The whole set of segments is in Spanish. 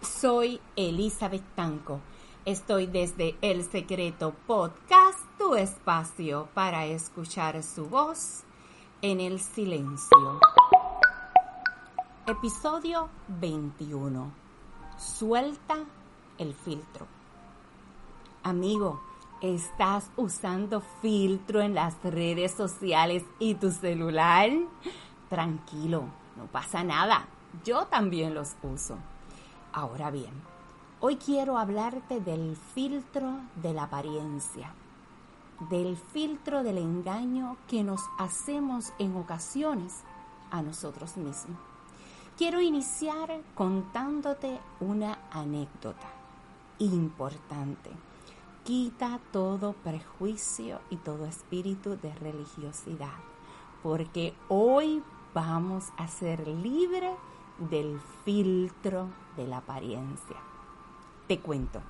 Soy Elizabeth Tanco. Estoy desde El Secreto Podcast, tu espacio para escuchar su voz en el silencio. Episodio 21. Suelta el filtro. Amigo, ¿estás usando filtro en las redes sociales y tu celular? Tranquilo, no pasa nada yo también los uso. Ahora bien, hoy quiero hablarte del filtro de la apariencia, del filtro del engaño que nos hacemos en ocasiones a nosotros mismos. Quiero iniciar contándote una anécdota importante. Quita todo prejuicio y todo espíritu de religiosidad, porque hoy vamos a ser libres del filtro de la apariencia. Te cuento,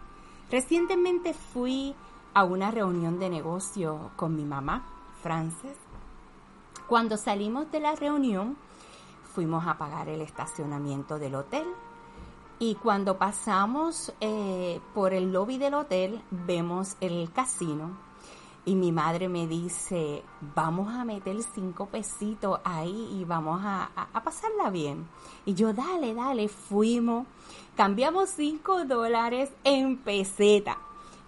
recientemente fui a una reunión de negocio con mi mamá, Frances. Cuando salimos de la reunión, fuimos a pagar el estacionamiento del hotel y cuando pasamos eh, por el lobby del hotel vemos el casino y mi madre me dice, vamos a meter cinco pesitos ahí y vamos a, pasarla bien. Y yo, dale, dale, fuimos, cambiamos cinco dólares en peseta.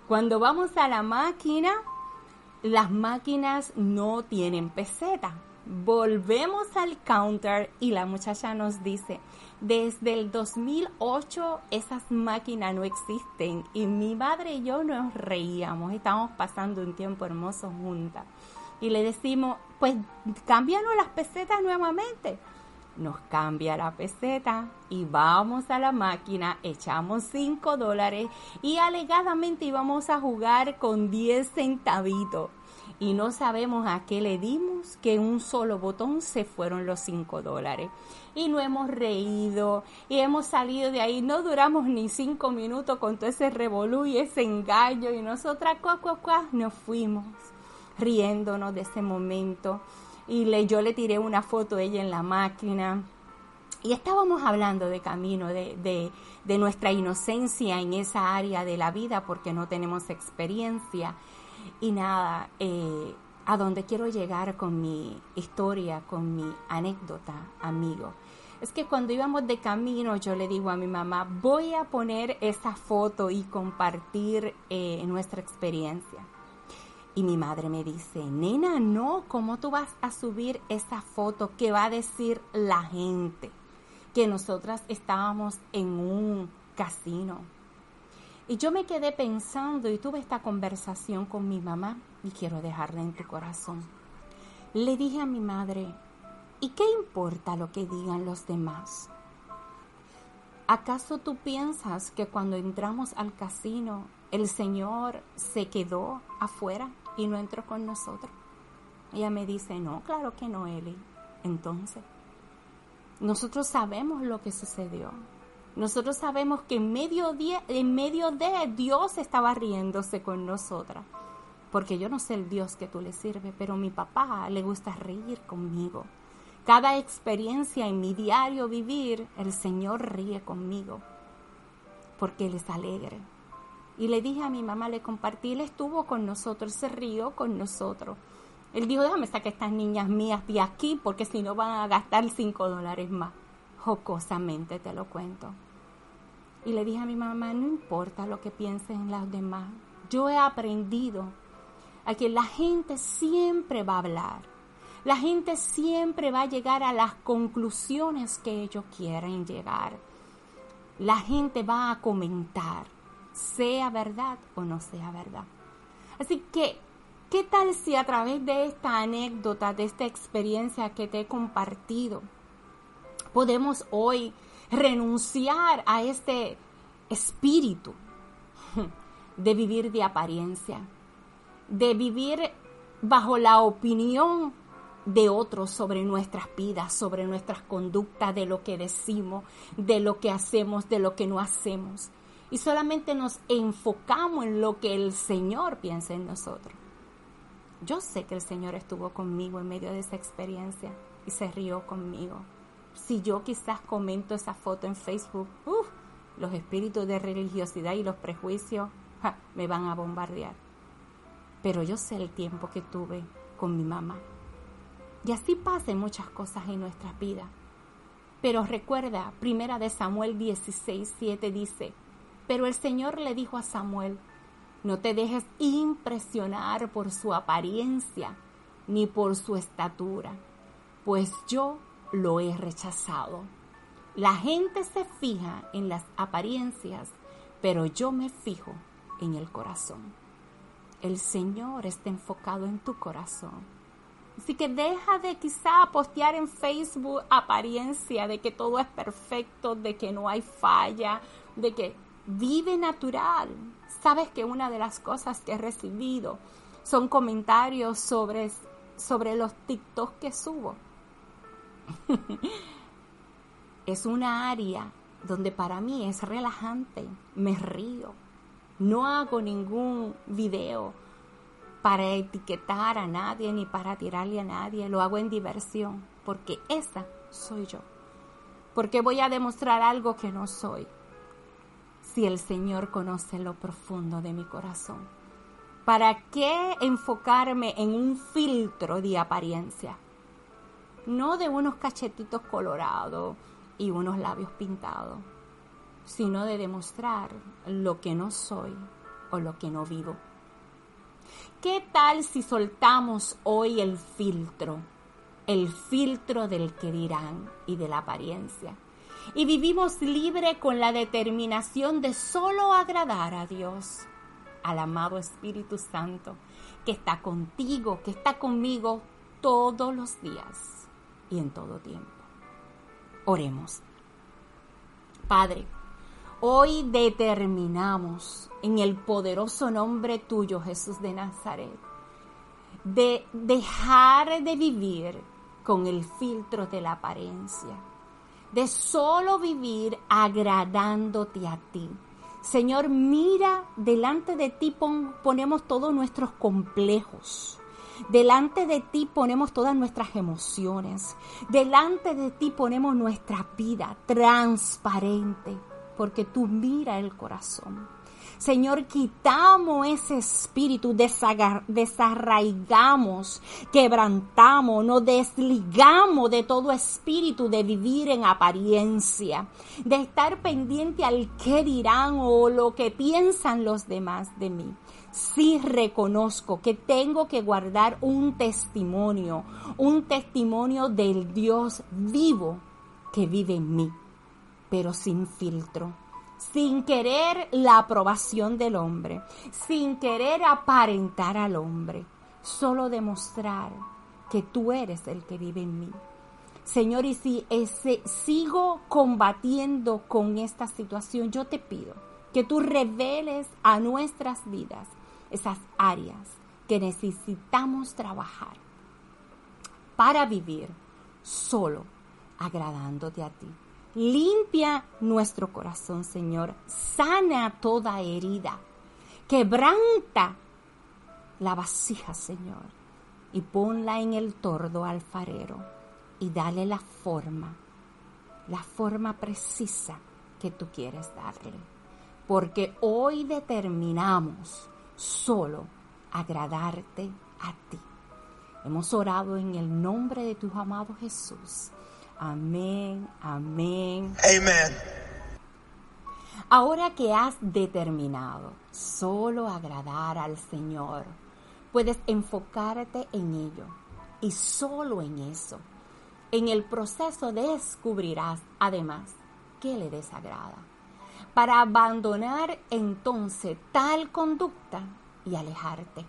Cuando vamos a la máquina, las máquinas no tienen peseta. Volvemos al counter y la muchacha nos dice, desde el 2008 esas máquinas no existen y mi madre y yo nos reíamos, estábamos pasando un tiempo hermoso juntas. Y le decimos, pues cámbianos las pesetas nuevamente. Nos cambia la peseta y vamos a la máquina, echamos 5 dólares y alegadamente íbamos a jugar con 10 centavitos y no sabemos a qué le dimos, que un solo botón se fueron los 5 dólares. Y no hemos reído y hemos salido de ahí, no duramos ni cinco minutos con todo ese revolú y ese engaño y nosotras cuá, cuá, cuá, nos fuimos riéndonos de ese momento. Y le, yo le tiré una foto a ella en la máquina. Y estábamos hablando de camino, de, de, de nuestra inocencia en esa área de la vida porque no tenemos experiencia y nada, eh, a dónde quiero llegar con mi historia, con mi anécdota, amigo. Es que cuando íbamos de camino, yo le digo a mi mamá, voy a poner esa foto y compartir eh, nuestra experiencia. Y mi madre me dice, nena, no, ¿cómo tú vas a subir esa foto? ¿Qué va a decir la gente? Que nosotras estábamos en un casino. Y yo me quedé pensando y tuve esta conversación con mi mamá y quiero dejarla en tu corazón. Le dije a mi madre, ¿y qué importa lo que digan los demás? ¿Acaso tú piensas que cuando entramos al casino el Señor se quedó afuera y no entró con nosotros? Ella me dice, no, claro que no, Eli. Entonces, nosotros sabemos lo que sucedió. Nosotros sabemos que en medio, de, en medio de Dios estaba riéndose con nosotras. Porque yo no sé el Dios que tú le sirves, pero a mi papá le gusta reír conmigo. Cada experiencia en mi diario vivir, el Señor ríe conmigo. Porque Él es alegre. Y le dije a mi mamá, le compartí, Él estuvo con nosotros, se rió con nosotros. Él dijo, déjame sacar estas niñas mías de aquí porque si no van a gastar cinco dólares más. Jocosamente te lo cuento. Y le dije a mi mamá, no importa lo que piensen las demás. Yo he aprendido a que la gente siempre va a hablar. La gente siempre va a llegar a las conclusiones que ellos quieren llegar. La gente va a comentar, sea verdad o no sea verdad. Así que, ¿qué tal si a través de esta anécdota, de esta experiencia que te he compartido, podemos hoy renunciar a este espíritu de vivir de apariencia, de vivir bajo la opinión de otros sobre nuestras vidas, sobre nuestras conductas, de lo que decimos, de lo que hacemos, de lo que no hacemos. Y solamente nos enfocamos en lo que el Señor piensa en nosotros. Yo sé que el Señor estuvo conmigo en medio de esa experiencia y se rió conmigo Si yo quizás comento esa foto en Facebook, los espíritus de religiosidad y los prejuicios me van a bombardear. Pero yo sé el tiempo que tuve con mi mamá. Y así pasan muchas cosas en nuestras vidas. Pero recuerda, primera de Samuel 16, 7 dice, pero el Señor le dijo a Samuel, no te dejes impresionar por su apariencia ni por su estatura, pues yo lo he rechazado. La gente se fija en las apariencias, pero yo me fijo en el corazón. El Señor está enfocado en tu corazón. Así que deja de quizá postear en Facebook apariencia de que todo es perfecto, de que no hay falla, de que vive natural. Sabes que una de las cosas que he recibido son comentarios sobre, sobre los TikTok que subo. es una área donde para mí es relajante, me río, no hago ningún video para etiquetar a nadie ni para tirarle a nadie, lo hago en diversión, porque esa soy yo. Porque voy a demostrar algo que no soy si el Señor conoce lo profundo de mi corazón? ¿Para qué enfocarme en un filtro de apariencia? No de unos cachetitos colorados y unos labios pintados, sino de demostrar lo que no soy o lo que no vivo. ¿Qué tal si soltamos hoy el filtro? El filtro del que dirán y de la apariencia y vivimos libre con la determinación de solo agradar a Dios, al amado Espíritu Santo, que está contigo, que está conmigo todos los días y en todo tiempo. Oremos. Padre, hoy determinamos en el poderoso nombre tuyo, Jesús de Nazaret, de dejar de vivir con el filtro de la apariencia de solo vivir agradándote a ti. Señor, mira, delante de ti ponemos todos nuestros complejos. Delante de ti ponemos todas nuestras emociones. Delante de ti ponemos nuestra vida transparente, porque tú mira el corazón. Señor, quitamos ese espíritu, desarraigamos, quebrantamos, nos desligamos de todo espíritu de vivir en apariencia, de estar pendiente al qué dirán o lo que piensan los demás de mí sí reconozco que tengo que guardar un testimonio, un testimonio del Dios vivo que vive en mí, pero sin filtro sin querer la aprobación del hombre, sin querer aparentar al hombre, solo demostrar que tú eres el que vive en mí. Señor, y si sigo combatiendo con esta situación, yo te pido que tú reveles a nuestras vidas esas áreas que necesitamos trabajar para vivir solo agradándote a ti. Limpia nuestro corazón, Señor. Sana toda herida. Quebranta la vasija, Señor. Y ponla en el tordo alfarero. Y dale la forma, la forma precisa que tú quieres darle. Porque hoy determinamos solo agradarte a ti. Hemos orado en el nombre de tu amado Jesús. Amén, amén. Amén. Ahora que has determinado solo agradar al Señor, puedes enfocarte en ello y solo en eso. En el proceso descubrirás además qué le desagrada, para abandonar entonces tal conducta y alejarte.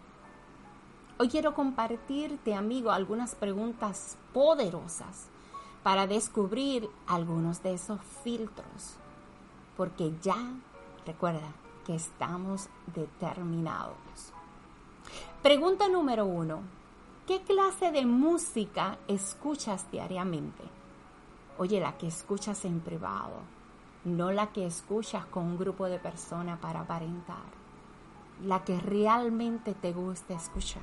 Hoy quiero compartirte, amigo, algunas preguntas poderosas para descubrir algunos de esos filtros, porque ya recuerda que estamos determinados. Pregunta número uno, ¿qué clase de música escuchas diariamente? Oye, la que escuchas en privado, no la que escuchas con un grupo de personas para aparentar, la que realmente te gusta escuchar,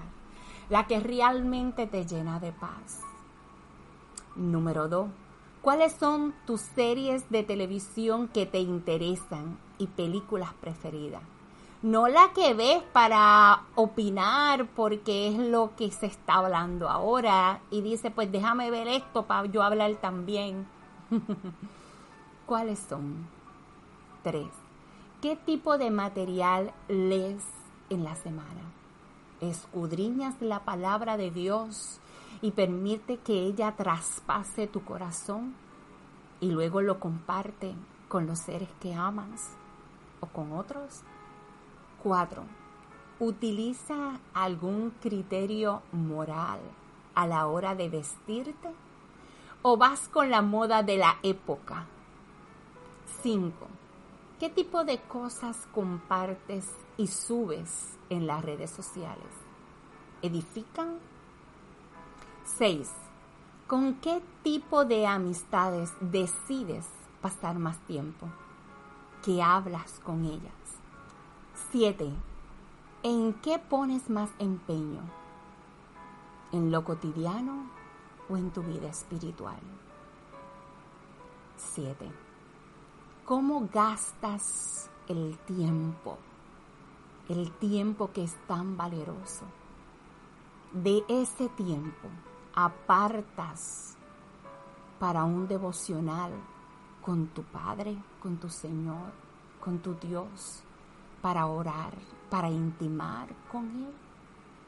la que realmente te llena de paz. Número dos, ¿Cuáles son tus series de televisión que te interesan y películas preferidas? No la que ves para opinar porque es lo que se está hablando ahora y dice, pues déjame ver esto para yo hablar también. ¿Cuáles son? Tres. ¿Qué tipo de material lees en la semana? ¿Escudriñas la palabra de Dios y permite que ella traspase tu corazón y luego lo comparte con los seres que amas o con otros? Cuatro, utiliza algún criterio moral a la hora de vestirte o vas con la moda de la época. Cinco, ¿qué tipo de cosas compartes y subes en las redes sociales? ¿Edifican 6. ¿Con qué tipo de amistades decides pasar más tiempo? ¿Qué hablas con ellas? 7. ¿En qué pones más empeño? ¿En lo cotidiano o en tu vida espiritual? 7. ¿Cómo gastas el tiempo? El tiempo que es tan valeroso. De ese tiempo apartas para un devocional con tu Padre, con tu Señor, con tu Dios, para orar, para intimar con Él.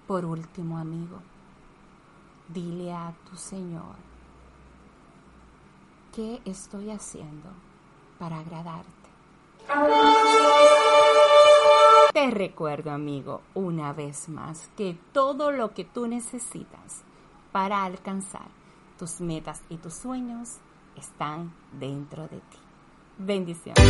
Por último, amigo, dile a tu Señor, ¿qué estoy haciendo para agradarte? Te recuerdo, amigo, una vez más, que todo lo que tú necesitas para alcanzar tus metas y tus sueños están dentro de ti. Bendiciones.